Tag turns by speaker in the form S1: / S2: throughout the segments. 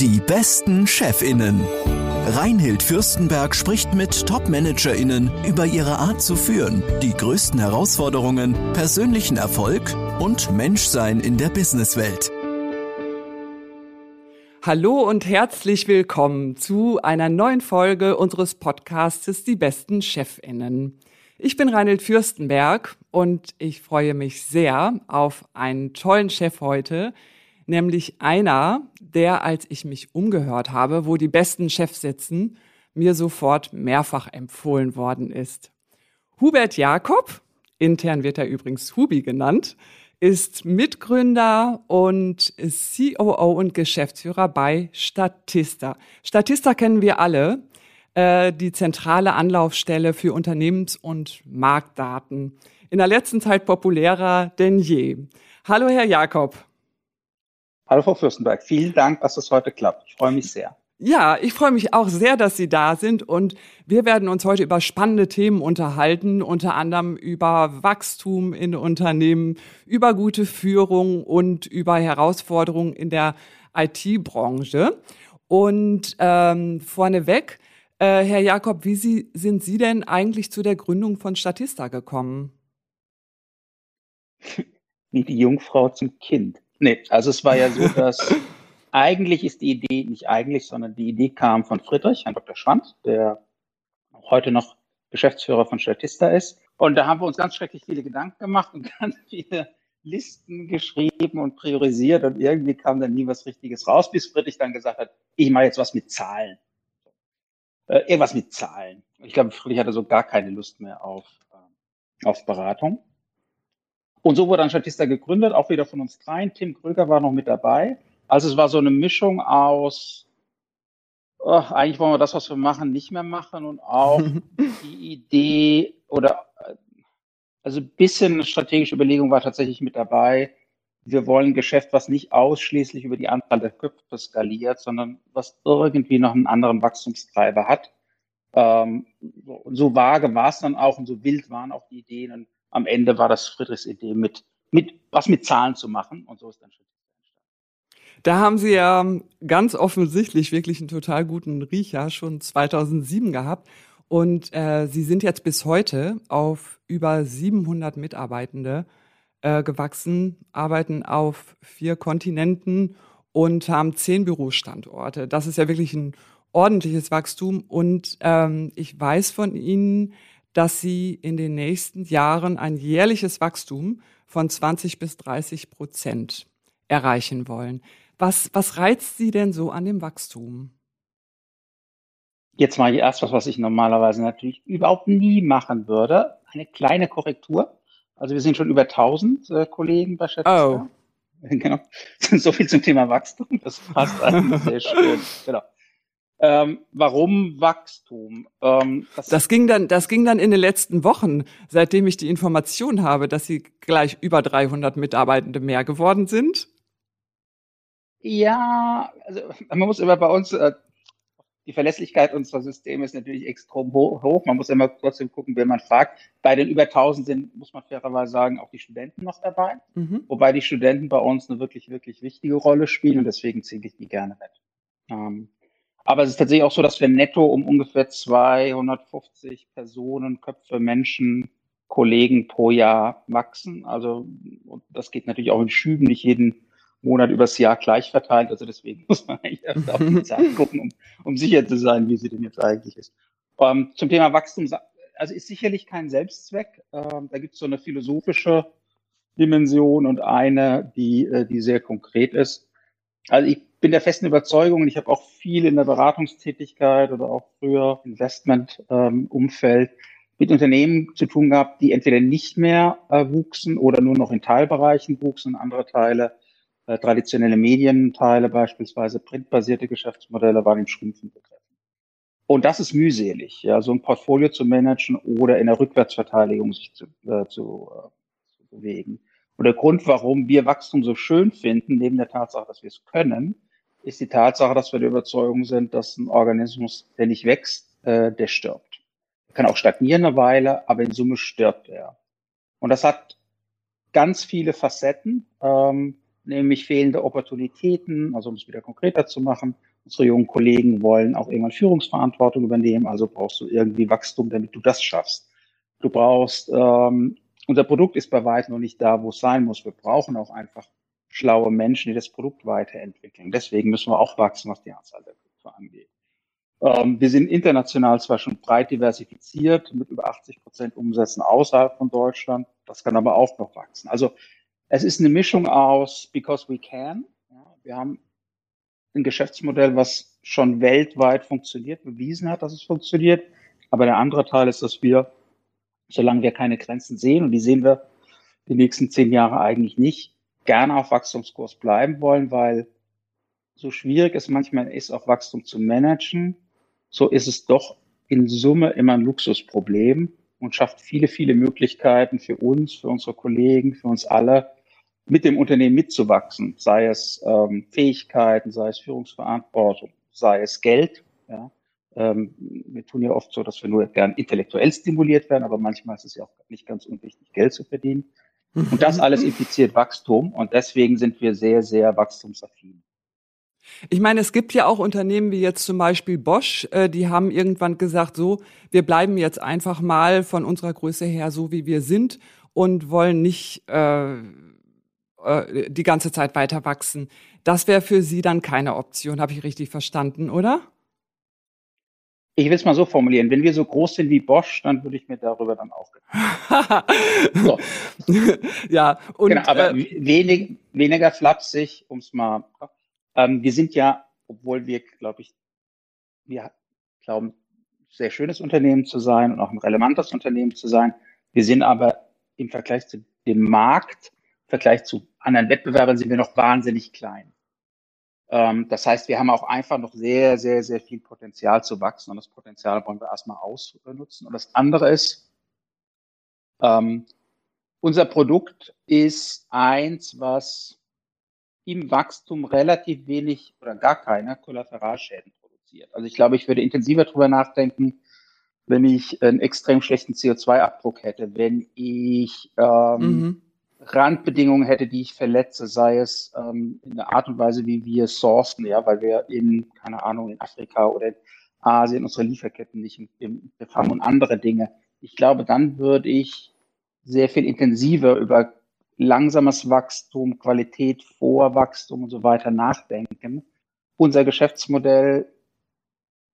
S1: Die besten Chefinnen. Reinhild Fürstenberg spricht mit Top-ManagerInnen über ihre Art zu führen, die größten Herausforderungen, persönlichen Erfolg und Menschsein in der Businesswelt.
S2: Hallo und herzlich willkommen zu einer neuen Folge unseres Podcasts Die besten Chefinnen. Ich bin Reinhild Fürstenberg und ich freue mich sehr auf einen tollen Chef heute, nämlich einer, der, als ich mich umgehört habe, wo die besten Chefs sitzen, mir sofort mehrfach empfohlen worden ist. Hubert Jakob, intern wird er übrigens Hubi genannt, ist Mitgründer und COO und Geschäftsführer bei Statista. Statista kennen wir alle, äh, die zentrale Anlaufstelle für Unternehmens- und Marktdaten. In der letzten Zeit populärer denn je. Hallo, Herr Jakob.
S3: Hallo Frau Fürstenberg, vielen Dank, dass es heute klappt. Ich freue mich sehr.
S2: Ja, ich freue mich auch sehr, dass Sie da sind und wir werden uns heute über spannende Themen unterhalten, unter anderem über Wachstum in Unternehmen, über gute Führung und über Herausforderungen in der IT-Branche. Und ähm, vorneweg, äh, Herr Jakob, wie Sie, sind Sie denn eigentlich zu der Gründung von Statista gekommen?
S3: Wie die Jungfrau zum Kind. Nee, also es war ja so, dass eigentlich ist die Idee, nicht eigentlich, sondern die Idee kam von Friedrich, Herrn Dr. Schwanz, der heute noch Geschäftsführer von Statista ist. Und da haben wir uns ganz schrecklich viele Gedanken gemacht und ganz viele Listen geschrieben und priorisiert und irgendwie kam dann nie was Richtiges raus, bis Friedrich dann gesagt hat, ich mache jetzt was mit Zahlen. Äh, irgendwas mit Zahlen. Ich glaube, Friedrich hatte so gar keine Lust mehr auf, äh, auf Beratung. Und so wurde dann Statista gegründet, auch wieder von uns dreien. Tim Kröger war noch mit dabei. Also es war so eine Mischung aus, oh, eigentlich wollen wir das, was wir machen, nicht mehr machen und auch die Idee oder also ein bisschen strategische Überlegung war tatsächlich mit dabei. Wir wollen ein Geschäft, was nicht ausschließlich über die Anzahl der Köpfe skaliert, sondern was irgendwie noch einen anderen Wachstumstreiber hat. Ähm, so, so vage war es dann auch und so wild waren auch die Ideen. Und am Ende war das Friedrichs Idee, mit, mit, was mit Zahlen zu machen. Und so ist dann schon.
S2: Da haben Sie ja ganz offensichtlich wirklich einen total guten Riecher schon 2007 gehabt. Und äh, Sie sind jetzt bis heute auf über 700 Mitarbeitende äh, gewachsen, arbeiten auf vier Kontinenten und haben zehn Bürostandorte. Das ist ja wirklich ein ordentliches Wachstum. Und ähm, ich weiß von Ihnen, dass sie in den nächsten Jahren ein jährliches Wachstum von 20 bis 30 Prozent erreichen wollen. Was, was reizt Sie denn so an dem Wachstum?
S3: Jetzt mache ich erst was, was ich normalerweise natürlich überhaupt nie machen würde. Eine kleine Korrektur. Also wir sind schon über 1000 äh, Kollegen bei Schätzung. Oh. Genau. So viel zum Thema Wachstum. Das passt eigentlich sehr schön. Genau. Ähm, warum Wachstum?
S2: Ähm, das, das, ging dann, das ging dann in den letzten Wochen, seitdem ich die Information habe, dass sie gleich über 300 Mitarbeitende mehr geworden sind.
S3: Ja, also man muss immer bei uns, äh, die Verlässlichkeit unserer Systeme ist natürlich extrem hoch. Man muss immer trotzdem gucken, wer man fragt. Bei den über 1000 sind, muss man fairerweise sagen, auch die Studenten noch dabei. Mhm. Wobei die Studenten bei uns eine wirklich, wirklich wichtige Rolle spielen und deswegen zähle ich die gerne mit. Ähm, aber es ist tatsächlich auch so, dass wir netto um ungefähr 250 Personen, Köpfe, Menschen, Kollegen pro Jahr wachsen. Also das geht natürlich auch in Schüben, nicht jeden Monat übers Jahr gleich verteilt. Also deswegen muss man eigentlich erst auf die Zeit gucken, um, um sicher zu sein, wie sie denn jetzt eigentlich ist. Ähm, zum Thema Wachstum, also ist sicherlich kein Selbstzweck. Ähm, da gibt es so eine philosophische Dimension und eine, die, äh, die sehr konkret ist. Also ich bin der festen Überzeugung, und ich habe auch viel in der Beratungstätigkeit oder auch früher Investment-Umfeld ähm, mit Unternehmen zu tun gehabt, die entweder nicht mehr äh, wuchsen oder nur noch in Teilbereichen wuchsen, andere Teile, äh, traditionelle Medienteile, beispielsweise printbasierte Geschäftsmodelle, waren im Schrumpfen begriffen. Und das ist mühselig, ja, so ein Portfolio zu managen oder in der Rückwärtsverteidigung sich zu, äh, zu, äh, zu bewegen. Und der Grund, warum wir Wachstum so schön finden, neben der Tatsache, dass wir es können, ist die Tatsache, dass wir der Überzeugung sind, dass ein Organismus, der nicht wächst, äh, der stirbt. Er kann auch stagnieren eine Weile, aber in Summe stirbt er. Und das hat ganz viele Facetten. Ähm, nämlich fehlende Opportunitäten, also um es wieder konkreter zu machen. Unsere jungen Kollegen wollen auch irgendwann Führungsverantwortung übernehmen, also brauchst du irgendwie Wachstum, damit du das schaffst. Du brauchst, ähm, unser Produkt ist bei weitem noch nicht da, wo es sein muss. Wir brauchen auch einfach schlaue Menschen, die das Produkt weiterentwickeln. Deswegen müssen wir auch wachsen, was die Anzahl der Köpfe angeht. Ähm, wir sind international zwar schon breit diversifiziert mit über 80 Prozent Umsätzen außerhalb von Deutschland. Das kann aber auch noch wachsen. Also es ist eine Mischung aus because we can. Ja, wir haben ein Geschäftsmodell, was schon weltweit funktioniert, bewiesen hat, dass es funktioniert. Aber der andere Teil ist, dass wir, solange wir keine Grenzen sehen, und die sehen wir die nächsten zehn Jahre eigentlich nicht, gerne auf Wachstumskurs bleiben wollen, weil so schwierig es manchmal ist, auch Wachstum zu managen, so ist es doch in Summe immer ein Luxusproblem und schafft viele, viele Möglichkeiten für uns, für unsere Kollegen, für uns alle, mit dem Unternehmen mitzuwachsen, sei es ähm, Fähigkeiten, sei es Führungsverantwortung, sei es Geld. Ja. Ähm, wir tun ja oft so, dass wir nur gern intellektuell stimuliert werden, aber manchmal ist es ja auch nicht ganz unwichtig, Geld zu verdienen. Und das alles impliziert Wachstum und deswegen sind wir sehr, sehr wachstumsaffin.
S2: Ich meine, es gibt ja auch Unternehmen wie jetzt zum Beispiel Bosch, äh, die haben irgendwann gesagt, so, wir bleiben jetzt einfach mal von unserer Größe her so, wie wir sind und wollen nicht äh, äh, die ganze Zeit weiter wachsen. Das wäre für Sie dann keine Option, habe ich richtig verstanden, oder?
S3: Ich will es mal so formulieren. Wenn wir so groß sind wie Bosch, dann würde ich mir darüber dann auch
S2: so. Ja,
S3: und genau, aber äh, wenig, weniger flapsig, um es mal. Ähm, wir sind ja, obwohl wir, glaube ich, wir glauben, sehr schönes Unternehmen zu sein und auch ein relevantes Unternehmen zu sein. Wir sind aber im Vergleich zu dem Markt Vergleich zu anderen Wettbewerbern sind wir noch wahnsinnig klein. Ähm, das heißt, wir haben auch einfach noch sehr, sehr, sehr viel Potenzial zu wachsen und das Potenzial wollen wir erstmal ausnutzen. Und das andere ist, ähm, unser Produkt ist eins, was im Wachstum relativ wenig oder gar keine Kollateralschäden produziert. Also ich glaube, ich würde intensiver drüber nachdenken, wenn ich einen extrem schlechten CO2-Abdruck hätte, wenn ich ähm, mhm Randbedingungen hätte, die ich verletze, sei es ähm, in der Art und Weise, wie wir sourcen, ja, weil wir in, keine Ahnung, in Afrika oder in Asien unsere Lieferketten nicht im, Griff haben und andere Dinge. Ich glaube, dann würde ich sehr viel intensiver über langsames Wachstum, Qualität vor Wachstum und so weiter nachdenken. Unser Geschäftsmodell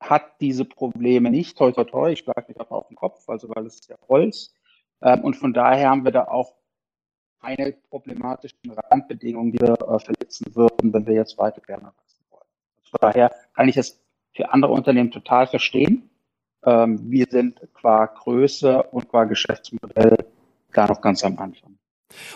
S3: hat diese Probleme nicht. Toi, toi, toi. Ich schlage mich aber auf den Kopf, also weil es ist ja Holz. Ähm, und von daher haben wir da auch keine problematischen Randbedingungen, die wir äh, verletzen würden, wenn wir jetzt weiter gerne wachsen wollen. Von daher kann ich es für andere Unternehmen total verstehen. Ähm, wir sind qua Größe und qua Geschäftsmodell da noch ganz am Anfang.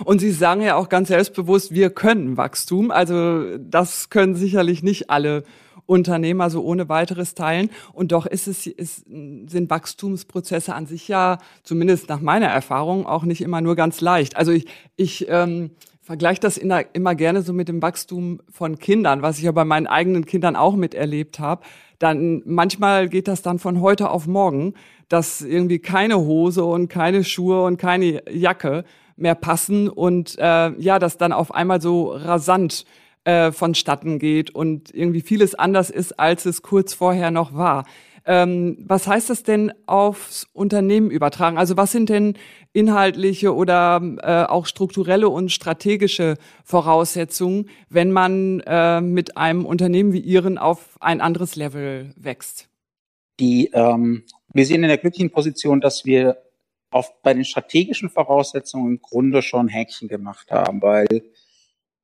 S2: Und Sie sagen ja auch ganz selbstbewusst, wir können Wachstum. Also das können sicherlich nicht alle Unternehmer so ohne weiteres teilen. Und doch ist es, ist, sind Wachstumsprozesse an sich ja, zumindest nach meiner Erfahrung, auch nicht immer nur ganz leicht. Also ich, ich ähm, vergleiche das in, immer gerne so mit dem Wachstum von Kindern, was ich ja bei meinen eigenen Kindern auch miterlebt habe. Dann manchmal geht das dann von heute auf morgen, dass irgendwie keine Hose und keine Schuhe und keine Jacke mehr passen und äh, ja, das dann auf einmal so rasant äh, vonstatten geht und irgendwie vieles anders ist, als es kurz vorher noch war. Ähm, was heißt das denn aufs Unternehmen übertragen? Also was sind denn inhaltliche oder äh, auch strukturelle und strategische Voraussetzungen, wenn man äh, mit einem Unternehmen wie Ihren auf ein anderes Level wächst?
S3: Die, ähm, wir sind in der glücklichen Position, dass wir auf, bei den strategischen Voraussetzungen im Grunde schon Häkchen gemacht haben, weil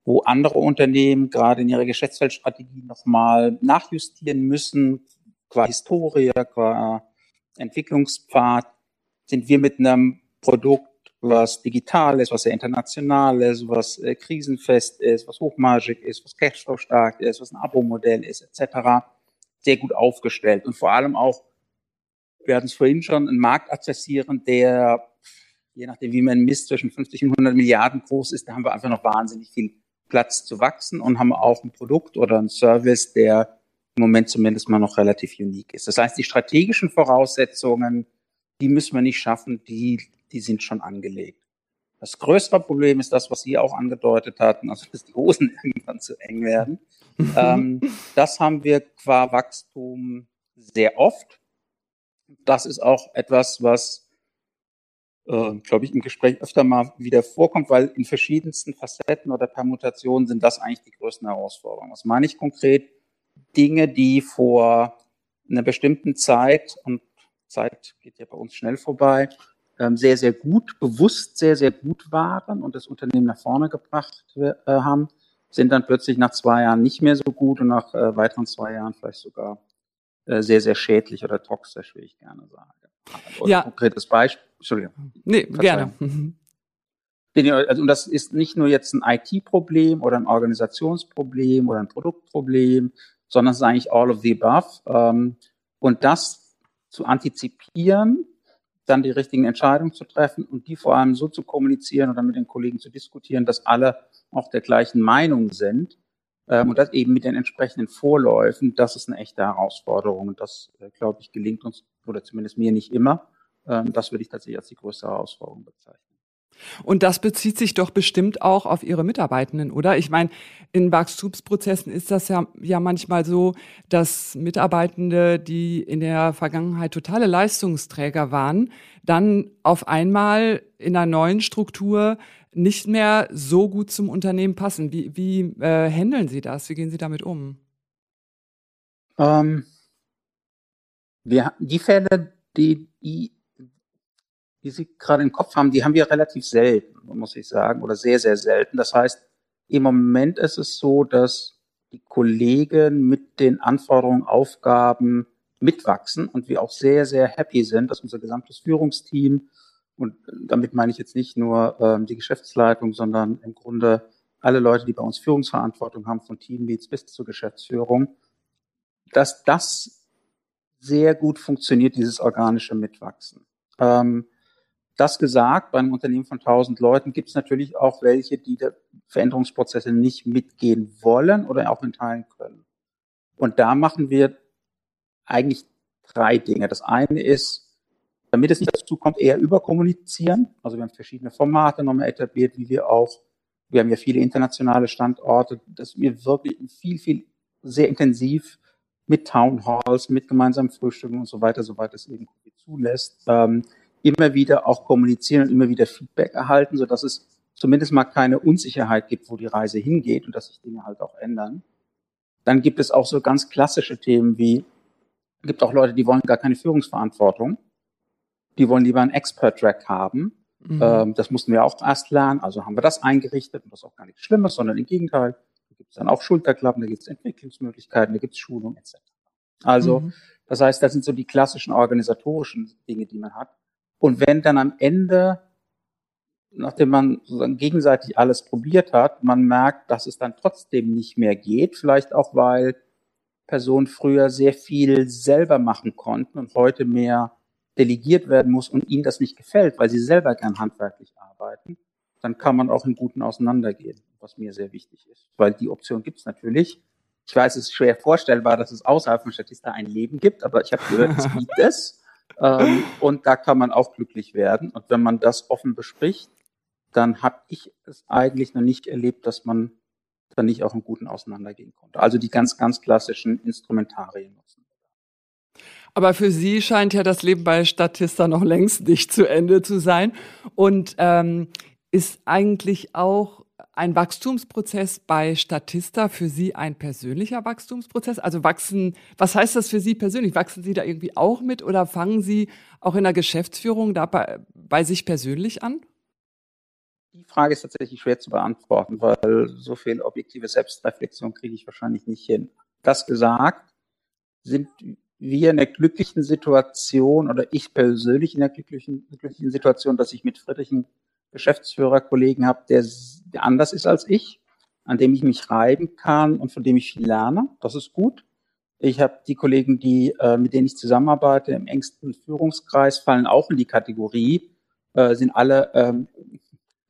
S3: wo andere Unternehmen gerade in ihrer Geschäftsfeldstrategie nochmal nachjustieren müssen, qua Historie, qua Entwicklungspfad, sind wir mit einem Produkt, was digital ist, was sehr international ist, was äh, krisenfest ist, was hochmargig ist, was cashflow stark ist, was ein Abo-Modell ist, etc., sehr gut aufgestellt und vor allem auch, wir hatten es vorhin schon, einen Markt adressieren, der je nachdem, wie man misst, zwischen 50 und 100 Milliarden groß ist, da haben wir einfach noch wahnsinnig viel Platz zu wachsen und haben auch ein Produkt oder ein Service, der im Moment zumindest mal noch relativ unique ist. Das heißt, die strategischen Voraussetzungen, die müssen wir nicht schaffen, die, die sind schon angelegt. Das größere Problem ist das, was Sie auch angedeutet hatten, also dass die Hosen irgendwann zu eng werden. ähm, das haben wir qua Wachstum sehr oft. Das ist auch etwas, was, äh, glaube ich, im Gespräch öfter mal wieder vorkommt, weil in verschiedensten Facetten oder Permutationen sind das eigentlich die größten Herausforderungen. Was meine ich konkret? Dinge, die vor einer bestimmten Zeit, und Zeit geht ja bei uns schnell vorbei, ähm, sehr, sehr gut, bewusst sehr, sehr gut waren und das Unternehmen nach vorne gebracht äh, haben, sind dann plötzlich nach zwei Jahren nicht mehr so gut und nach äh, weiteren zwei Jahren vielleicht sogar äh, sehr, sehr schädlich oder toxisch, wie ich gerne sage.
S2: Oder ja.
S3: Konkretes Beispiel. Entschuldigung.
S2: Nee, gerne.
S3: Also, und das ist nicht nur jetzt ein IT-Problem oder ein Organisationsproblem oder ein Produktproblem, sondern es ist eigentlich all of the above. Ähm, und das zu antizipieren, dann die richtigen Entscheidungen zu treffen und die vor allem so zu kommunizieren oder mit den Kollegen zu diskutieren, dass alle auch der gleichen Meinung sind. Ähm, und das eben mit den entsprechenden Vorläufen, das ist eine echte Herausforderung. Und das, äh, glaube ich, gelingt uns, oder zumindest mir nicht immer. Ähm, das würde ich tatsächlich als die größte Herausforderung bezeichnen.
S2: Und das bezieht sich doch bestimmt auch auf Ihre Mitarbeitenden, oder? Ich meine, in Wachstumsprozessen ist das ja, ja manchmal so, dass Mitarbeitende, die in der Vergangenheit totale Leistungsträger waren, dann auf einmal in einer neuen Struktur nicht mehr so gut zum Unternehmen passen. Wie, wie äh, handeln Sie das? Wie gehen Sie damit um?
S3: Ähm, wir, die Fälle, die, die die Sie gerade im Kopf haben, die haben wir relativ selten, muss ich sagen, oder sehr, sehr selten. Das heißt, im Moment ist es so, dass die Kollegen mit den Anforderungen, Aufgaben mitwachsen und wir auch sehr, sehr happy sind, dass unser gesamtes Führungsteam, und damit meine ich jetzt nicht nur ähm, die Geschäftsleitung, sondern im Grunde alle Leute, die bei uns Führungsverantwortung haben, von Teamleads bis zur Geschäftsführung, dass das sehr gut funktioniert, dieses organische Mitwachsen. Ähm, das gesagt, bei einem Unternehmen von 1000 Leuten gibt es natürlich auch welche, die der Veränderungsprozesse nicht mitgehen wollen oder auch in Teilen können. Und da machen wir eigentlich drei Dinge. Das eine ist, damit es nicht dazu kommt, eher überkommunizieren. Also wir haben verschiedene Formate nochmal etabliert, wie wir auch, wir haben ja viele internationale Standorte, dass wir wirklich viel, viel sehr intensiv mit Town Halls, mit gemeinsamen Frühstücken und so weiter, soweit es irgendwie zulässt, ähm, immer wieder auch kommunizieren und immer wieder Feedback erhalten, so dass es zumindest mal keine Unsicherheit gibt, wo die Reise hingeht und dass sich Dinge halt auch ändern. Dann gibt es auch so ganz klassische Themen wie, gibt auch Leute, die wollen gar keine Führungsverantwortung. Die wollen lieber einen Expert-Track haben. Mhm. Ähm, das mussten wir auch erst lernen. Also haben wir das eingerichtet und das ist auch gar nichts Schlimmes, sondern im Gegenteil. Da gibt es dann auch Schulterklappen, da gibt es Entwicklungsmöglichkeiten, da gibt es Schulung etc. Also, mhm. das heißt, das sind so die klassischen organisatorischen Dinge, die man hat. Und wenn dann am Ende, nachdem man sozusagen gegenseitig alles probiert hat, man merkt, dass es dann trotzdem nicht mehr geht, vielleicht auch weil Personen früher sehr viel selber machen konnten und heute mehr delegiert werden muss und ihnen das nicht gefällt, weil sie selber gern handwerklich arbeiten, dann kann man auch im Guten auseinandergehen, was mir sehr wichtig ist. Weil die Option gibt es natürlich. Ich weiß, es ist schwer vorstellbar, dass es außerhalb von Statista ein Leben gibt, aber ich habe gehört, es gibt es. Ähm, und da kann man auch glücklich werden. Und wenn man das offen bespricht, dann habe ich es eigentlich noch nicht erlebt, dass man dann nicht auch einen guten auseinandergehen konnte. Also die ganz, ganz klassischen Instrumentarien nutzen.
S2: Aber für Sie scheint ja das Leben bei Statista noch längst nicht zu Ende zu sein. Und ähm, ist eigentlich auch ein Wachstumsprozess bei Statista für Sie ein persönlicher Wachstumsprozess? Also wachsen, was heißt das für Sie persönlich? Wachsen Sie da irgendwie auch mit oder fangen Sie auch in der Geschäftsführung da bei, bei sich persönlich an?
S3: Die Frage ist tatsächlich schwer zu beantworten, weil so viel objektive Selbstreflexion kriege ich wahrscheinlich nicht hin. Das gesagt, sind wir in der glücklichen Situation oder ich persönlich in der glücklichen, glücklichen Situation, dass ich mit Friedrich Geschäftsführerkollegen habe, der, der anders ist als ich, an dem ich mich reiben kann und von dem ich viel lerne. Das ist gut. Ich habe die Kollegen, die äh, mit denen ich zusammenarbeite, im engsten Führungskreis, fallen auch in die Kategorie, äh, sind alle, ähm,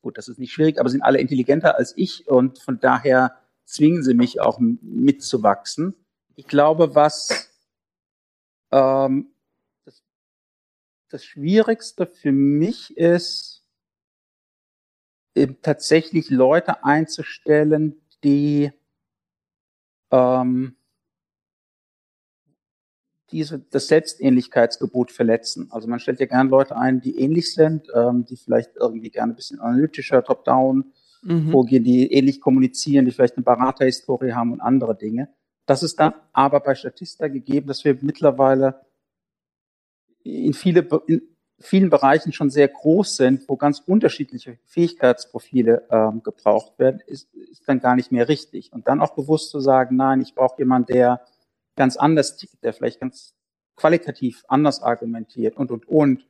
S3: gut, das ist nicht schwierig, aber sind alle intelligenter als ich und von daher zwingen sie mich auch mitzuwachsen. Ich glaube, was ähm, das, das Schwierigste für mich ist, tatsächlich Leute einzustellen, die ähm, diese, das Selbstähnlichkeitsgebot verletzen. Also man stellt ja gerne Leute ein, die ähnlich sind, ähm, die vielleicht irgendwie gerne ein bisschen analytischer, top-down mhm. vorgehen, die ähnlich kommunizieren, die vielleicht eine Beraterhistorie haben und andere Dinge. Das ist dann aber bei Statista gegeben, dass wir mittlerweile in viele, in vielen Bereichen schon sehr groß sind, wo ganz unterschiedliche Fähigkeitsprofile ähm, gebraucht werden, ist, ist dann gar nicht mehr richtig. Und dann auch bewusst zu sagen, nein, ich brauche jemanden, der ganz anders tickt, der vielleicht ganz qualitativ anders argumentiert und, und, und.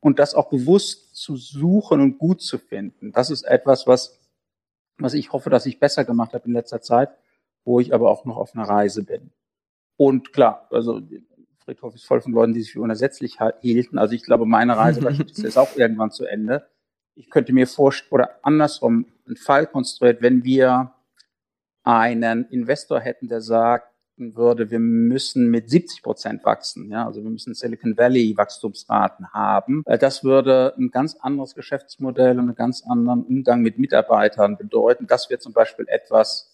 S3: Und das auch bewusst zu suchen und gut zu finden. Das ist etwas, was, was ich hoffe, dass ich besser gemacht habe in letzter Zeit, wo ich aber auch noch auf einer Reise bin. Und klar, also Friedhof ist voll von Leuten, die sich für unersetzlich hielten. Also ich glaube, meine Reise ist auch irgendwann zu Ende. Ich könnte mir vorstellen, oder andersrum, einen Fall konstruiert, wenn wir einen Investor hätten, der sagt, würde, wir müssen mit 70 Prozent wachsen. Ja, also wir müssen Silicon Valley Wachstumsraten haben. Das würde ein ganz anderes Geschäftsmodell und einen ganz anderen Umgang mit Mitarbeitern bedeuten. Das wäre zum Beispiel etwas,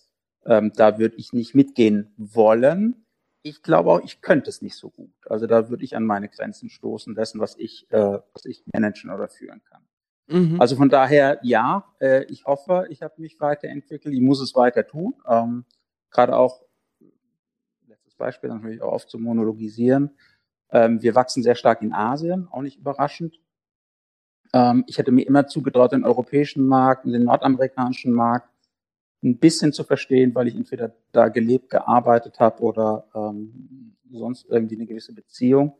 S3: ähm, da würde ich nicht mitgehen wollen. Ich glaube auch, ich könnte es nicht so gut. Also da würde ich an meine Grenzen stoßen dessen, was ich, äh, was ich managen oder führen kann. Mhm. Also von daher, ja, äh, ich hoffe, ich habe mich weiterentwickelt. Ich muss es weiter tun. Ähm, Gerade auch Beispiel, natürlich auch oft zu monologisieren. Ähm, wir wachsen sehr stark in Asien, auch nicht überraschend. Ähm, ich hätte mir immer zugetraut, den europäischen Markt den nordamerikanischen Markt ein bisschen zu verstehen, weil ich entweder da gelebt, gearbeitet habe oder ähm, sonst irgendwie eine gewisse Beziehung.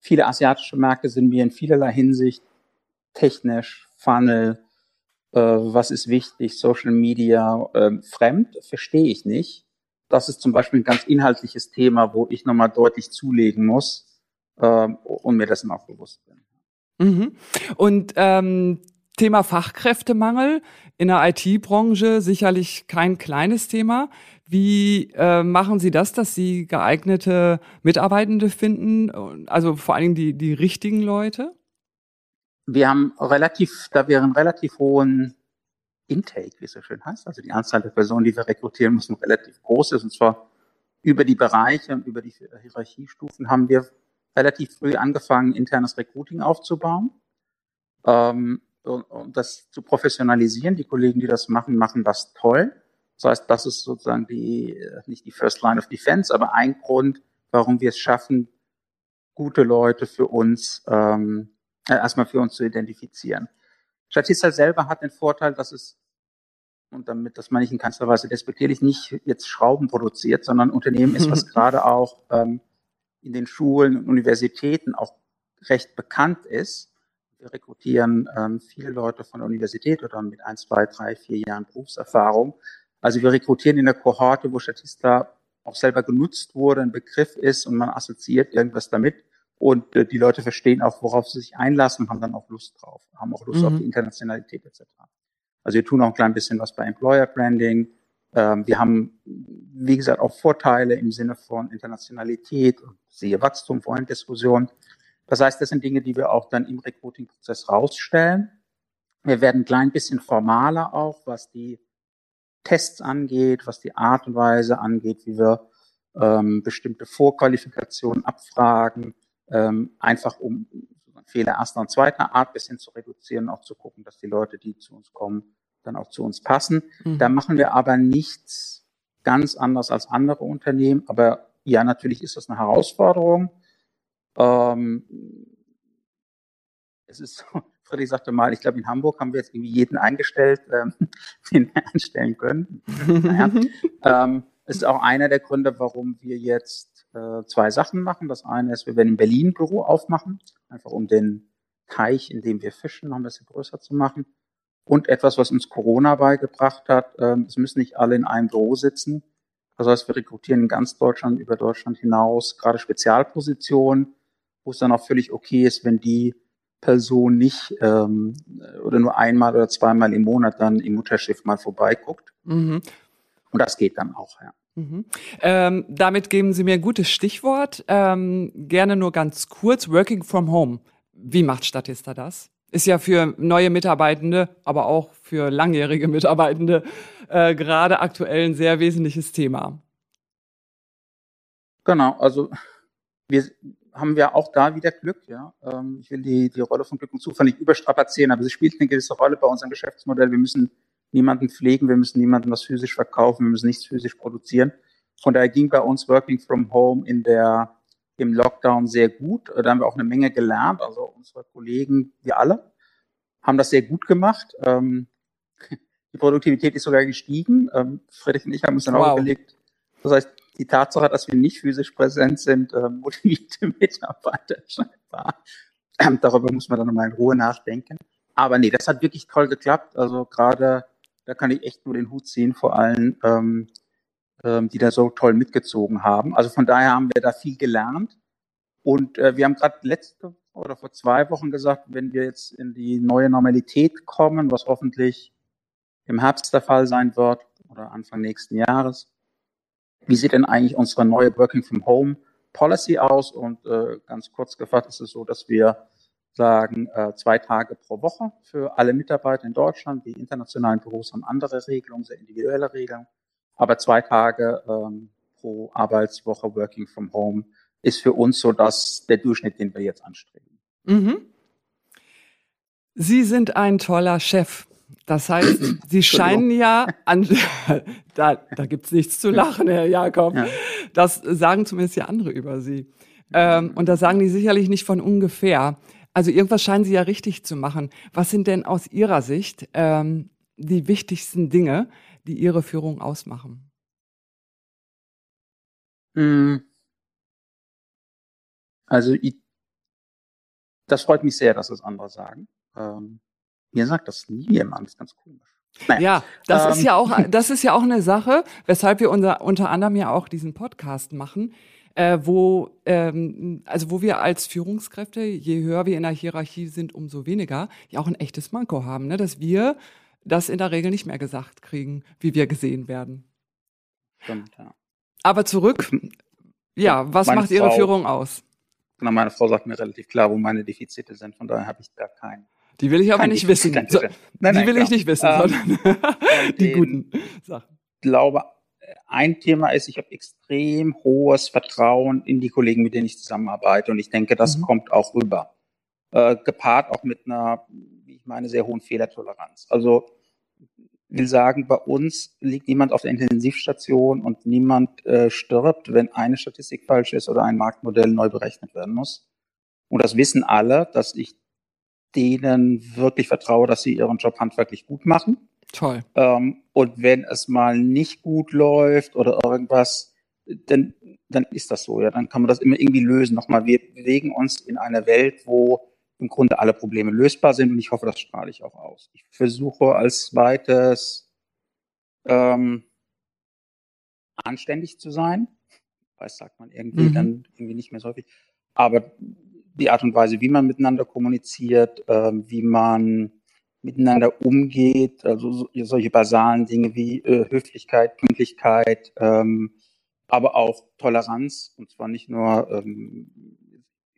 S3: Viele asiatische Märkte sind mir in vielerlei Hinsicht technisch, Funnel, äh, was ist wichtig, Social Media, äh, fremd, verstehe ich nicht das ist zum Beispiel ein ganz inhaltliches Thema, wo ich nochmal deutlich zulegen muss ähm, und mir dessen auch bewusst bin.
S2: Mhm. Und ähm, Thema Fachkräftemangel in der IT-Branche sicherlich kein kleines Thema. Wie äh, machen Sie das, dass Sie geeignete Mitarbeitende finden, also vor allen Dingen die, die richtigen Leute?
S3: Wir haben relativ, da wir einen relativ hohen Intake, wie es so schön heißt, also die Anzahl der Personen, die wir rekrutieren müssen, relativ groß ist. Und zwar über die Bereiche und über die Hierarchiestufen haben wir relativ früh angefangen, internes Recruiting aufzubauen ähm, und, und das zu professionalisieren. Die Kollegen, die das machen, machen das toll. Das heißt, das ist sozusagen die, nicht die First Line of Defense, aber ein Grund, warum wir es schaffen, gute Leute für uns, ähm, äh, erstmal für uns zu identifizieren. Statista selber hat den Vorteil, dass es, und damit, das meine ich in keinster Weise despektierlich, nicht jetzt Schrauben produziert, sondern ein Unternehmen ist, was gerade auch ähm, in den Schulen und Universitäten auch recht bekannt ist. Wir rekrutieren ähm, viele Leute von der Universität oder mit ein, zwei, drei, vier Jahren Berufserfahrung. Also wir rekrutieren in der Kohorte, wo Statista auch selber genutzt wurde, ein Begriff ist und man assoziiert irgendwas damit. Und äh, die Leute verstehen auch, worauf sie sich einlassen und haben dann auch Lust drauf, haben auch Lust mhm. auf die Internationalität etc. Also wir tun auch ein klein bisschen was bei Employer Branding. Ähm, wir haben, wie gesagt, auch Vorteile im Sinne von Internationalität und siehe Wachstum, vorhin Diskussion. Das heißt, das sind Dinge, die wir auch dann im Recruiting-Prozess rausstellen. Wir werden ein klein bisschen formaler auch, was die Tests angeht, was die Art und Weise angeht, wie wir ähm, bestimmte Vorqualifikationen abfragen, ähm, einfach um Fehler erster und zweiter Art bisschen zu reduzieren, auch zu gucken, dass die Leute, die zu uns kommen, dann auch zu uns passen. Mhm. Da machen wir aber nichts ganz anders als andere Unternehmen. Aber ja, natürlich ist das eine Herausforderung. Ähm, es ist so, Friedrich sagte mal, ich glaube, in Hamburg haben wir jetzt irgendwie jeden eingestellt, ähm, den wir einstellen können. naja, ähm, ist auch einer der Gründe, warum wir jetzt äh, zwei Sachen machen. Das eine ist, wir werden in Berlin ein Büro aufmachen, einfach um den Teich, in dem wir fischen, noch ein bisschen größer zu machen. Und etwas, was uns Corona beigebracht hat, äh, es müssen nicht alle in einem Büro sitzen. Das heißt, wir rekrutieren in ganz Deutschland, über Deutschland hinaus, gerade Spezialpositionen, wo es dann auch völlig okay ist, wenn die Person nicht ähm, oder nur einmal oder zweimal im Monat dann im Mutterschiff mal vorbeiguckt. Mhm. Und das geht dann auch, ja.
S2: Mhm. Ähm, damit geben Sie mir ein gutes Stichwort. Ähm, gerne nur ganz kurz. Working from home. Wie macht Statista das? Ist ja für neue Mitarbeitende, aber auch für langjährige Mitarbeitende äh, gerade aktuell ein sehr wesentliches Thema.
S3: Genau, also wir haben wir auch da wieder Glück, ja. Ähm, ich will die, die Rolle von Glück und Zufall nicht überstrapazieren, aber sie spielt eine gewisse Rolle bei unserem Geschäftsmodell. Wir müssen niemanden pflegen, wir müssen niemanden was physisch verkaufen, wir müssen nichts physisch produzieren. Von daher ging bei uns Working from Home in der, im Lockdown sehr gut. Da haben wir auch eine Menge gelernt. Also unsere Kollegen, wir alle, haben das sehr gut gemacht. Ähm, die Produktivität ist sogar gestiegen. Ähm, Friedrich und ich haben uns dann wow. auch überlegt, das heißt, die Tatsache, dass wir nicht physisch präsent sind, äh, motivierte Mitarbeiter scheinbar. Ähm, darüber muss man dann nochmal in Ruhe nachdenken. Aber nee, das hat wirklich toll geklappt. Also gerade, da kann ich echt nur den Hut ziehen vor allen, ähm, ähm, die da so toll mitgezogen haben. Also von daher haben wir da viel gelernt. Und äh, wir haben gerade letzte oder vor zwei Wochen gesagt, wenn wir jetzt in die neue Normalität kommen, was hoffentlich im Herbst der Fall sein wird oder Anfang nächsten Jahres, wie sieht denn eigentlich unsere neue Working from Home Policy aus? Und äh, ganz kurz gefasst ist es so, dass wir sagen, äh, zwei Tage pro Woche für alle Mitarbeiter in Deutschland. Die internationalen Büros haben andere Regelungen, sehr individuelle Regelungen. Aber zwei Tage ähm, pro Arbeitswoche Working from Home ist für uns so dass der Durchschnitt, den wir jetzt anstreben.
S2: Mhm. Sie sind ein toller Chef. Das heißt, Sie scheinen ja an, da, da gibt's nichts zu lachen, Herr Jakob. Ja. Das sagen zumindest ja andere über Sie. Ähm, und das sagen die sicherlich nicht von ungefähr. Also irgendwas scheinen Sie ja richtig zu machen. Was sind denn aus Ihrer Sicht ähm, die wichtigsten Dinge, die Ihre Führung ausmachen?
S3: Hm. Also ich, das freut mich sehr, dass es andere sagen. Ähm, mir sagt das nie jemand, das ist ganz komisch.
S2: Naja. Ja, das ähm. ist ja auch, das ist ja auch eine Sache, weshalb wir unser, unter anderem ja auch diesen Podcast machen, äh, wo, ähm, also wo wir als Führungskräfte, je höher wir in der Hierarchie sind, umso weniger, ja auch ein echtes Manko haben, ne? dass wir das in der Regel nicht mehr gesagt kriegen, wie wir gesehen werden. Stimmt, ja. Aber zurück, ja, was meine macht Ihre Frau, Führung aus?
S3: Genau, meine Frau sagt mir relativ klar, wo meine Defizite sind, von daher habe ich da keinen
S2: die will ich aber nicht wissen. So, nein, die will klar. ich nicht wissen, ähm, sondern die guten Sachen.
S3: Ich glaube, ein Thema ist, ich habe extrem hohes Vertrauen in die Kollegen, mit denen ich zusammenarbeite. Und ich denke, das mhm. kommt auch rüber. Äh, gepaart auch mit einer, wie ich meine, sehr hohen Fehlertoleranz. Also will sagen, bei uns liegt niemand auf der Intensivstation und niemand äh, stirbt, wenn eine Statistik falsch ist oder ein Marktmodell neu berechnet werden muss. Und das wissen alle, dass ich denen wirklich vertraue, dass sie ihren Job handwerklich gut machen.
S2: Toll.
S3: Ähm, und wenn es mal nicht gut läuft oder irgendwas, dann, dann ist das so, ja. Dann kann man das immer irgendwie lösen. Nochmal, wir bewegen uns in einer Welt, wo im Grunde alle Probleme lösbar sind und ich hoffe, das strahle ich auch aus. Ich versuche als zweites ähm, anständig zu sein. Das sagt man irgendwie mhm. dann irgendwie nicht mehr so häufig. Aber die Art und Weise, wie man miteinander kommuniziert, äh, wie man miteinander umgeht, also so, solche basalen Dinge wie äh, Höflichkeit, Pünktlichkeit, ähm, aber auch Toleranz, und zwar nicht nur ähm,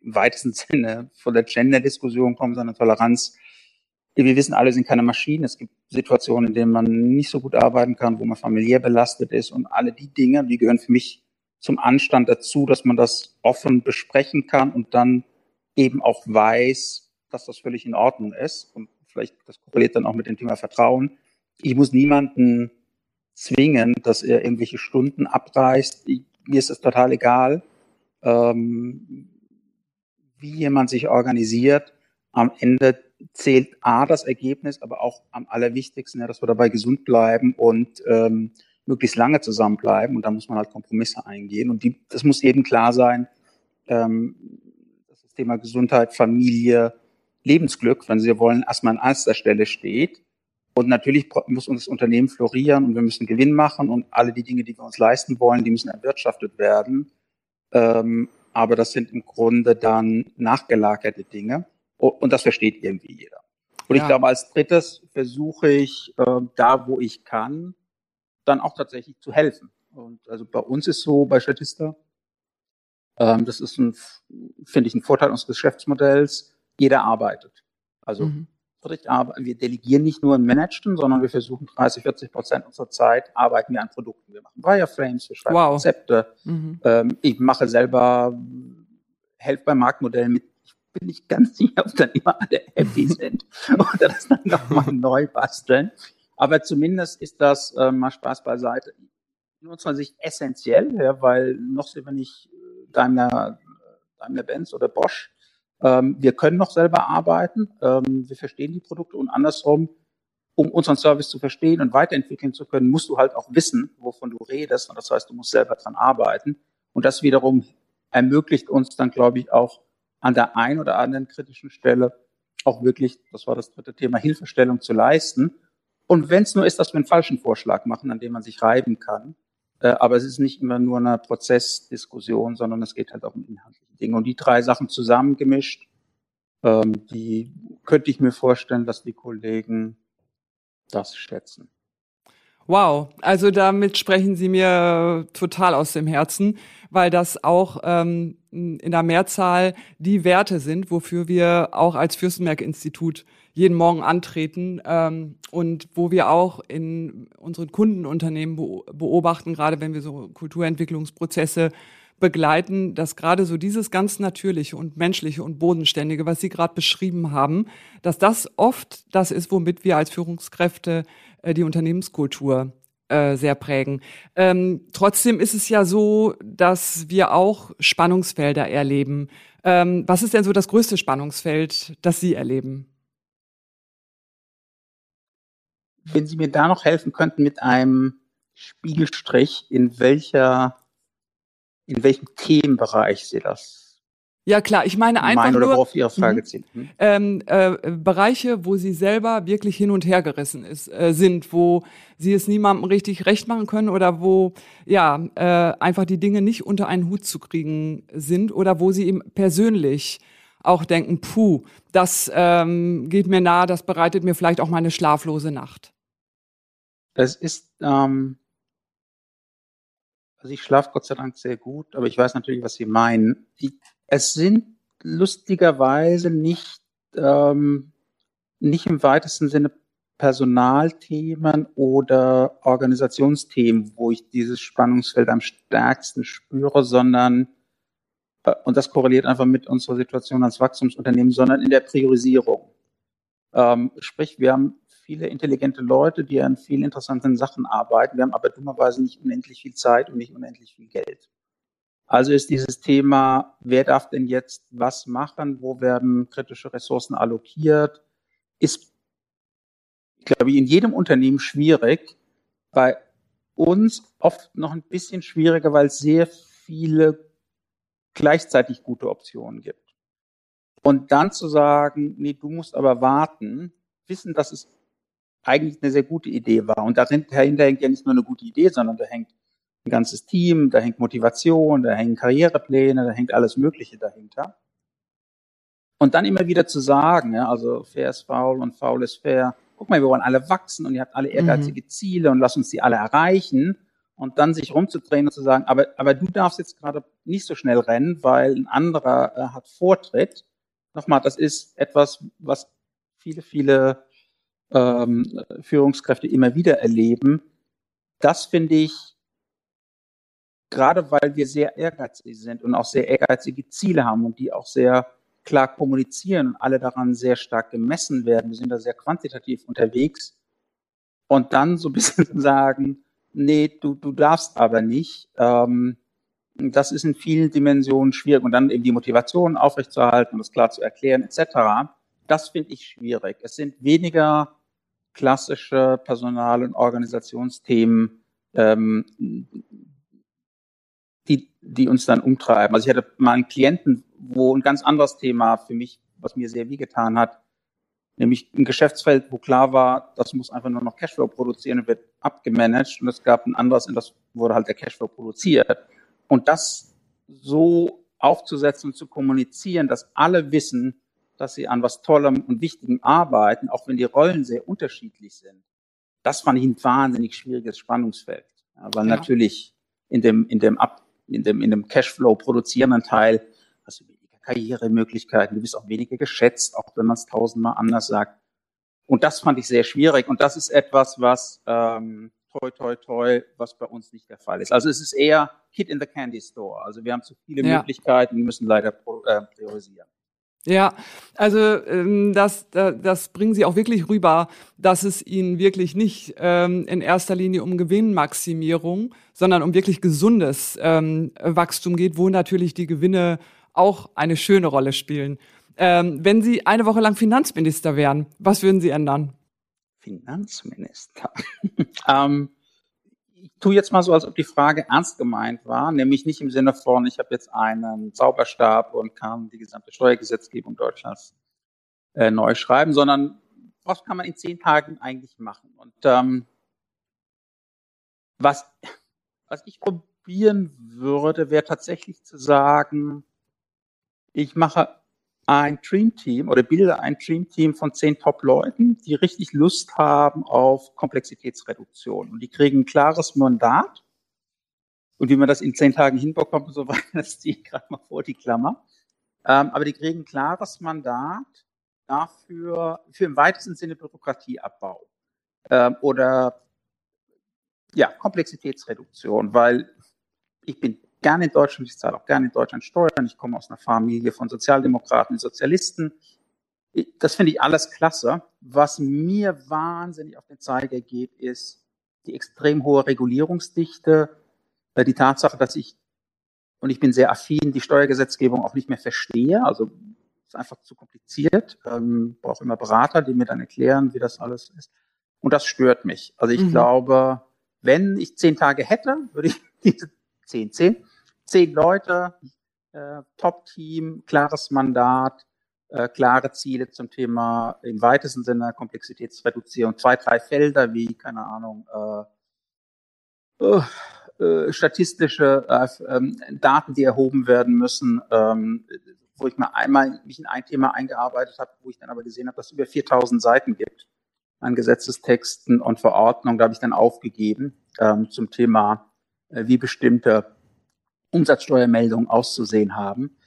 S3: im weitesten Sinne von der Gender-Diskussion kommen, sondern Toleranz. Wir wissen alle, sind keine Maschinen. Es gibt Situationen, in denen man nicht so gut arbeiten kann, wo man familiär belastet ist und alle die Dinge, die gehören für mich zum Anstand dazu, dass man das offen besprechen kann und dann eben auch weiß, dass das völlig in Ordnung ist. Und vielleicht, das korreliert dann auch mit dem Thema Vertrauen. Ich muss niemanden zwingen, dass er irgendwelche Stunden abreißt. Ich, mir ist es total egal, ähm, wie jemand sich organisiert. Am Ende zählt A das Ergebnis, aber auch am allerwichtigsten, ja, dass wir dabei gesund bleiben und ähm, möglichst lange zusammenbleiben. Und da muss man halt Kompromisse eingehen. Und die, das muss jedem klar sein, ähm, Thema Gesundheit, Familie, Lebensglück, wenn Sie wollen, erstmal an erster Stelle steht. Und natürlich muss unser Unternehmen florieren und wir müssen Gewinn machen und alle die Dinge, die wir uns leisten wollen, die müssen erwirtschaftet werden. Ähm, aber das sind im Grunde dann nachgelagerte Dinge und das versteht irgendwie jeder. Und ja. ich glaube, als drittes versuche ich, äh, da wo ich kann, dann auch tatsächlich zu helfen. Und also bei uns ist so, bei Statista, ähm, das ist ein, finde ich, ein Vorteil unseres Geschäftsmodells. Jeder arbeitet. Also mhm. wir delegieren nicht nur im Managen, sondern wir versuchen 30, 40 Prozent unserer Zeit arbeiten wir an Produkten. Wir machen Wireframes, wir schreiben wow. Konzepte. Mhm. Ähm, ich mache selber, helfe beim Marktmodell mit. Ich bin nicht ganz sicher, ob dann immer alle happy sind oder das dann nochmal neu basteln. Aber zumindest ist das äh, mal Spaß beiseite. In unserer Sicht essentiell, ja, weil noch sind wir nicht Daimler, Daimler-Benz oder Bosch. Ähm, wir können noch selber arbeiten. Ähm, wir verstehen die Produkte und andersrum, um unseren Service zu verstehen und weiterentwickeln zu können, musst du halt auch wissen, wovon du redest. Und das heißt, du musst selber dran arbeiten. Und das wiederum ermöglicht uns dann, glaube ich, auch an der einen oder anderen kritischen Stelle auch wirklich, das war das dritte Thema, Hilfestellung zu leisten. Und wenn es nur ist, dass wir einen falschen Vorschlag machen, an dem man sich reiben kann, aber es ist nicht immer nur eine Prozessdiskussion, sondern es geht halt auch um inhaltliche Dinge. Und die drei Sachen zusammengemischt, ähm, die könnte ich mir vorstellen, dass die Kollegen das schätzen.
S2: Wow, also damit sprechen Sie mir total aus dem Herzen, weil das auch ähm, in der Mehrzahl die Werte sind, wofür wir auch als Fürstenberg-Institut jeden Morgen antreten ähm, und wo wir auch in unseren Kundenunternehmen beobachten, gerade wenn wir so Kulturentwicklungsprozesse begleiten, dass gerade so dieses ganz natürliche und menschliche und bodenständige, was Sie gerade beschrieben haben, dass das oft das ist, womit wir als Führungskräfte äh, die Unternehmenskultur äh, sehr prägen. Ähm, trotzdem ist es ja so, dass wir auch Spannungsfelder erleben. Ähm, was ist denn so das größte Spannungsfeld, das Sie erleben?
S3: wenn Sie mir da noch helfen könnten mit einem Spiegelstrich, in welcher, in welchem Themenbereich Sie das
S2: ja klar, ich meine einfach
S3: meine,
S2: nur
S3: worauf Ihre Frage mhm. zielt. Hm?
S2: Ähm, äh, Bereiche, wo Sie selber wirklich hin und her gerissen ist, äh, sind, wo Sie es niemandem richtig recht machen können oder wo ja äh, einfach die Dinge nicht unter einen Hut zu kriegen sind oder wo Sie eben persönlich auch denken, puh, das ähm, geht mir nahe, das bereitet mir vielleicht auch mal eine schlaflose Nacht.
S3: Das ist, ähm, also ich schlafe Gott sei Dank sehr gut, aber ich weiß natürlich, was Sie meinen. Die, es sind lustigerweise nicht, ähm, nicht im weitesten Sinne Personalthemen oder Organisationsthemen, wo ich dieses Spannungsfeld am stärksten spüre, sondern, äh, und das korreliert einfach mit unserer Situation als Wachstumsunternehmen, sondern in der Priorisierung. Ähm, sprich, wir haben viele intelligente Leute, die an vielen interessanten Sachen arbeiten. Wir haben aber dummerweise nicht unendlich viel Zeit und nicht unendlich viel Geld. Also ist dieses Thema, wer darf denn jetzt was machen, wo werden kritische Ressourcen allokiert, ist, ich glaube, in jedem Unternehmen schwierig. Bei uns oft noch ein bisschen schwieriger, weil es sehr viele gleichzeitig gute Optionen gibt. Und dann zu sagen, nee, du musst aber warten, wissen, dass es eigentlich eine sehr gute Idee war. Und dahinter hängt ja nicht nur eine gute Idee, sondern da hängt ein ganzes Team, da hängt Motivation, da hängen Karrierepläne, da hängt alles Mögliche dahinter. Und dann immer wieder zu sagen, ja, also fair ist faul und faul ist fair. Guck mal, wir wollen alle wachsen und ihr habt alle ehrgeizige mhm. Ziele und lasst uns die alle erreichen. Und dann sich rumzudrehen und zu sagen, aber, aber du darfst jetzt gerade nicht so schnell rennen, weil ein anderer äh, hat Vortritt. Nochmal, das ist etwas, was viele, viele ähm, Führungskräfte immer wieder erleben. Das finde ich, gerade weil wir sehr ehrgeizig sind und auch sehr ehrgeizige Ziele haben und die auch sehr klar kommunizieren und alle daran sehr stark gemessen werden. Wir sind da sehr quantitativ unterwegs. Und dann so ein bisschen sagen, nee, du, du darfst aber nicht. Ähm, das ist in vielen Dimensionen schwierig. Und dann eben die Motivation aufrechtzuerhalten und das klar zu erklären, etc. Das finde ich schwierig. Es sind weniger klassische Personal- und Organisationsthemen, ähm, die, uns dann umtreiben. Also ich hatte mal einen Klienten, wo ein ganz anderes Thema für mich, was mir sehr wie getan hat, nämlich ein Geschäftsfeld, wo klar war, das muss einfach nur noch Cashflow produzieren und wird abgemanagt und es gab ein anderes, in das wurde halt der Cashflow produziert. Und das so aufzusetzen und zu kommunizieren, dass alle wissen, dass sie an was Tollem und Wichtigem arbeiten, auch wenn die Rollen sehr unterschiedlich sind. Das fand ich ein wahnsinnig schwieriges Spannungsfeld, ja, weil ja. natürlich in dem, in dem Ab, in dem, in dem Cashflow produzierenden Teil hast du weniger Karrieremöglichkeiten, du bist auch weniger geschätzt, auch wenn man es tausendmal anders sagt. Und das fand ich sehr schwierig. Und das ist etwas, was ähm, toi toi toi, was bei uns nicht der Fall ist. Also es ist eher Kid in the Candy Store. Also wir haben zu viele ja. Möglichkeiten, müssen leider äh, priorisieren.
S2: Ja, also ähm, das, das bringen Sie auch wirklich rüber, dass es Ihnen wirklich nicht ähm, in erster Linie um Gewinnmaximierung, sondern um wirklich gesundes ähm, Wachstum geht, wo natürlich die Gewinne auch eine schöne Rolle spielen. Ähm, wenn Sie eine Woche lang Finanzminister wären, was würden Sie ändern?
S3: Finanzminister. ähm, tue jetzt mal so, als ob die Frage ernst gemeint war, nämlich nicht im Sinne von, ich habe jetzt einen Zauberstab und kann die gesamte Steuergesetzgebung Deutschlands äh, neu schreiben, sondern was kann man in zehn Tagen eigentlich machen? Und ähm, was, was ich probieren würde, wäre tatsächlich zu sagen, ich mache ein Dream-Team oder bilde ein Dream-Team von zehn Top-Leuten, die richtig Lust haben auf Komplexitätsreduktion. Und die kriegen ein klares Mandat. Und wie man das in zehn Tagen hinbekommt so weiter, das ziehe gerade mal vor die Klammer. Ähm, aber die kriegen ein klares Mandat dafür, für im weitesten Sinne Bürokratieabbau ähm, oder ja, Komplexitätsreduktion, weil ich bin gerne in Deutschland, ich zahle auch gerne in Deutschland Steuern, ich komme aus einer Familie von Sozialdemokraten, Sozialisten. Das finde ich alles klasse. Was mir wahnsinnig auf den Zeiger geht, ist die extrem hohe Regulierungsdichte, äh, die Tatsache, dass ich, und ich bin sehr affin, die Steuergesetzgebung auch nicht mehr verstehe. Also ist einfach zu kompliziert. Ähm, brauche immer Berater, die mir dann erklären, wie das alles ist. Und das stört mich. Also ich mhm. glaube, wenn ich zehn Tage hätte, würde ich diese zehn, zehn, zehn Leute, äh, Top-Team, klares Mandat, äh, klare Ziele zum Thema im weitesten Sinne Komplexitätsreduzierung, zwei, drei Felder wie, keine Ahnung, äh, äh, äh statistische äh, ähm, Daten, die erhoben werden müssen, ähm, wo ich mal einmal mich in ein Thema eingearbeitet habe, wo ich dann aber gesehen habe, dass es über 4000 Seiten gibt an Gesetzestexten und Verordnungen. Da habe ich dann aufgegeben ähm, zum Thema, wie bestimmte Umsatzsteuermeldungen auszusehen haben.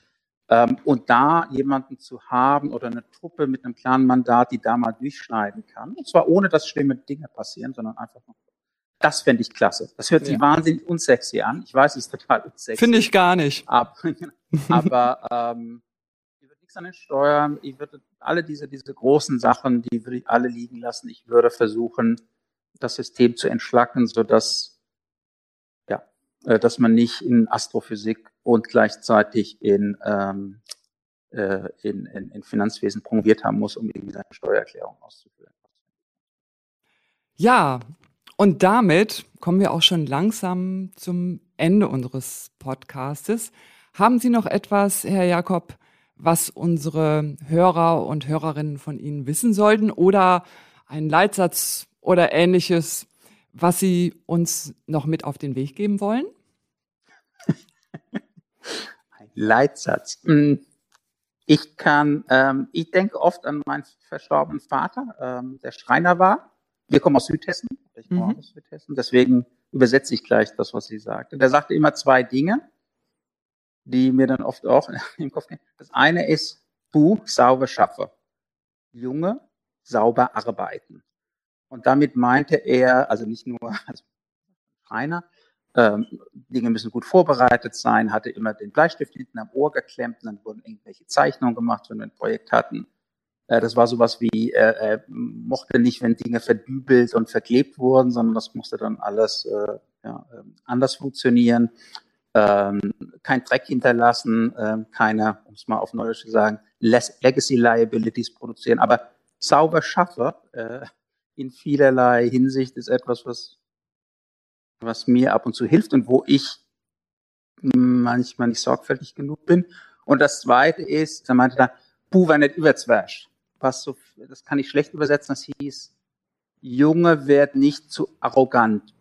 S3: Ähm, und da jemanden zu haben oder eine Truppe mit einem klaren Mandat, die da mal durchschneiden kann. Und zwar ohne, dass schlimme Dinge passieren, sondern einfach nur. Das fände ich klasse. Das hört sich ja. wahnsinnig unsexy an. Ich weiß, es ist total unsexy.
S2: Finde ich gar nicht.
S3: Aber, aber ähm, ich würde nichts an den Steuern. Ich würde alle diese, diese großen Sachen, die würde ich alle liegen lassen. Ich würde versuchen, das System zu entschlacken, sodass äh, dass man nicht in Astrophysik und gleichzeitig in, ähm, äh, in, in, in Finanzwesen promoviert haben muss, um irgendwie seine Steuererklärung auszuführen.
S2: Ja, und damit kommen wir auch schon langsam zum Ende unseres Podcastes. Haben Sie noch etwas, Herr Jakob, was unsere Hörer und Hörerinnen von Ihnen wissen sollten oder einen Leitsatz oder ähnliches, was Sie uns noch mit auf den Weg geben wollen?
S3: Ein Leitsatz. Hm. Ich kann, ähm, ich denke oft an meinen verstorbenen Vater, ähm, der Schreiner war. Wir kommen aus Südhessen. Ich komme mhm. aus Südhessen. Deswegen übersetze ich gleich das, was sie sagte. Der sagte immer zwei Dinge, die mir dann oft auch im Kopf gehen. Das eine ist, du sauber schaffe. Junge, sauber arbeiten. Und damit meinte er, also nicht nur als Rainer, ähm, Dinge müssen gut vorbereitet sein, hatte immer den Bleistift hinten am Ohr geklemmt, dann wurden irgendwelche Zeichnungen gemacht, wenn wir ein Projekt hatten. Äh, das war sowas wie, er, er mochte nicht, wenn Dinge verdübelt und verklebt wurden, sondern das musste dann alles äh, ja, ähm, anders funktionieren. Ähm, kein Dreck hinterlassen, ähm, keine, um es mal auf Neudeutsch zu sagen, Legacy Liabilities produzieren, aber sauber schaffe äh, in vielerlei Hinsicht ist etwas, was, was mir ab und zu hilft und wo ich manchmal nicht sorgfältig genug bin. Und das zweite ist, er meinte da, puh, war nicht überzwersch. Was so, das kann ich schlecht übersetzen, das hieß, Junge, werd nicht zu arrogant.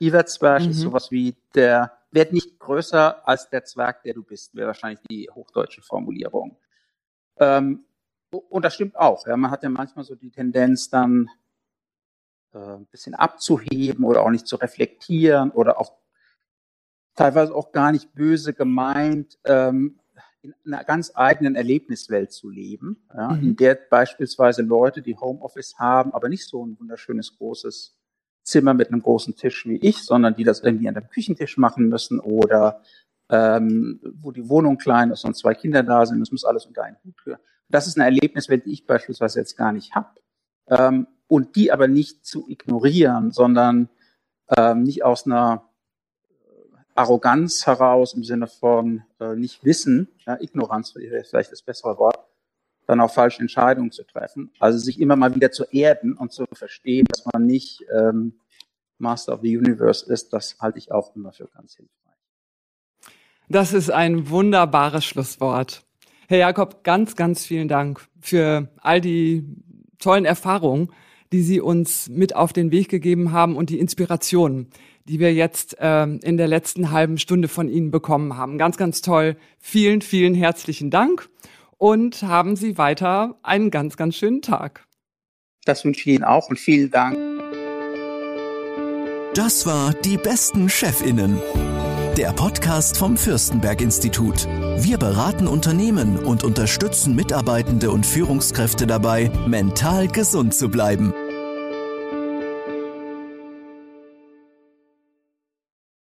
S3: Überzwersch mhm. ist sowas wie der, werd nicht größer als der Zwerg, der du bist, wäre wahrscheinlich die hochdeutsche Formulierung. Ähm, und das stimmt auch. Ja, man hat ja manchmal so die Tendenz, dann äh, ein bisschen abzuheben oder auch nicht zu reflektieren oder auch teilweise auch gar nicht böse gemeint, ähm, in einer ganz eigenen Erlebniswelt zu leben, ja, mhm. in der beispielsweise Leute, die Homeoffice haben, aber nicht so ein wunderschönes großes Zimmer mit einem großen Tisch wie ich, sondern die das irgendwie an dem Küchentisch machen müssen oder ähm, wo die Wohnung klein ist und zwei Kinder da sind, das muss alles unter einen Hut gehören. Das ist eine Erlebniswelt, die ich beispielsweise jetzt gar nicht habe. Ähm, und die aber nicht zu ignorieren, sondern ähm, nicht aus einer Arroganz heraus im Sinne von äh, nicht wissen, ja, Ignoranz wäre vielleicht das bessere Wort, dann auch falsche Entscheidungen zu treffen. Also sich immer mal wieder zu erden und zu verstehen, dass man nicht ähm, Master of the Universe ist, das halte ich auch immer für ganz hilfreich.
S2: Das ist ein wunderbares Schlusswort. Herr Jakob, ganz, ganz vielen Dank für all die tollen Erfahrungen, die Sie uns mit auf den Weg gegeben haben und die Inspirationen, die wir jetzt ähm, in der letzten halben Stunde von Ihnen bekommen haben. Ganz, ganz toll. Vielen, vielen herzlichen Dank und haben Sie weiter einen ganz, ganz schönen Tag.
S3: Das wünsche ich Ihnen auch und vielen Dank.
S1: Das war die besten Chefinnen. Der Podcast vom Fürstenberg Institut. Wir beraten Unternehmen und unterstützen Mitarbeitende und Führungskräfte dabei, mental gesund zu bleiben.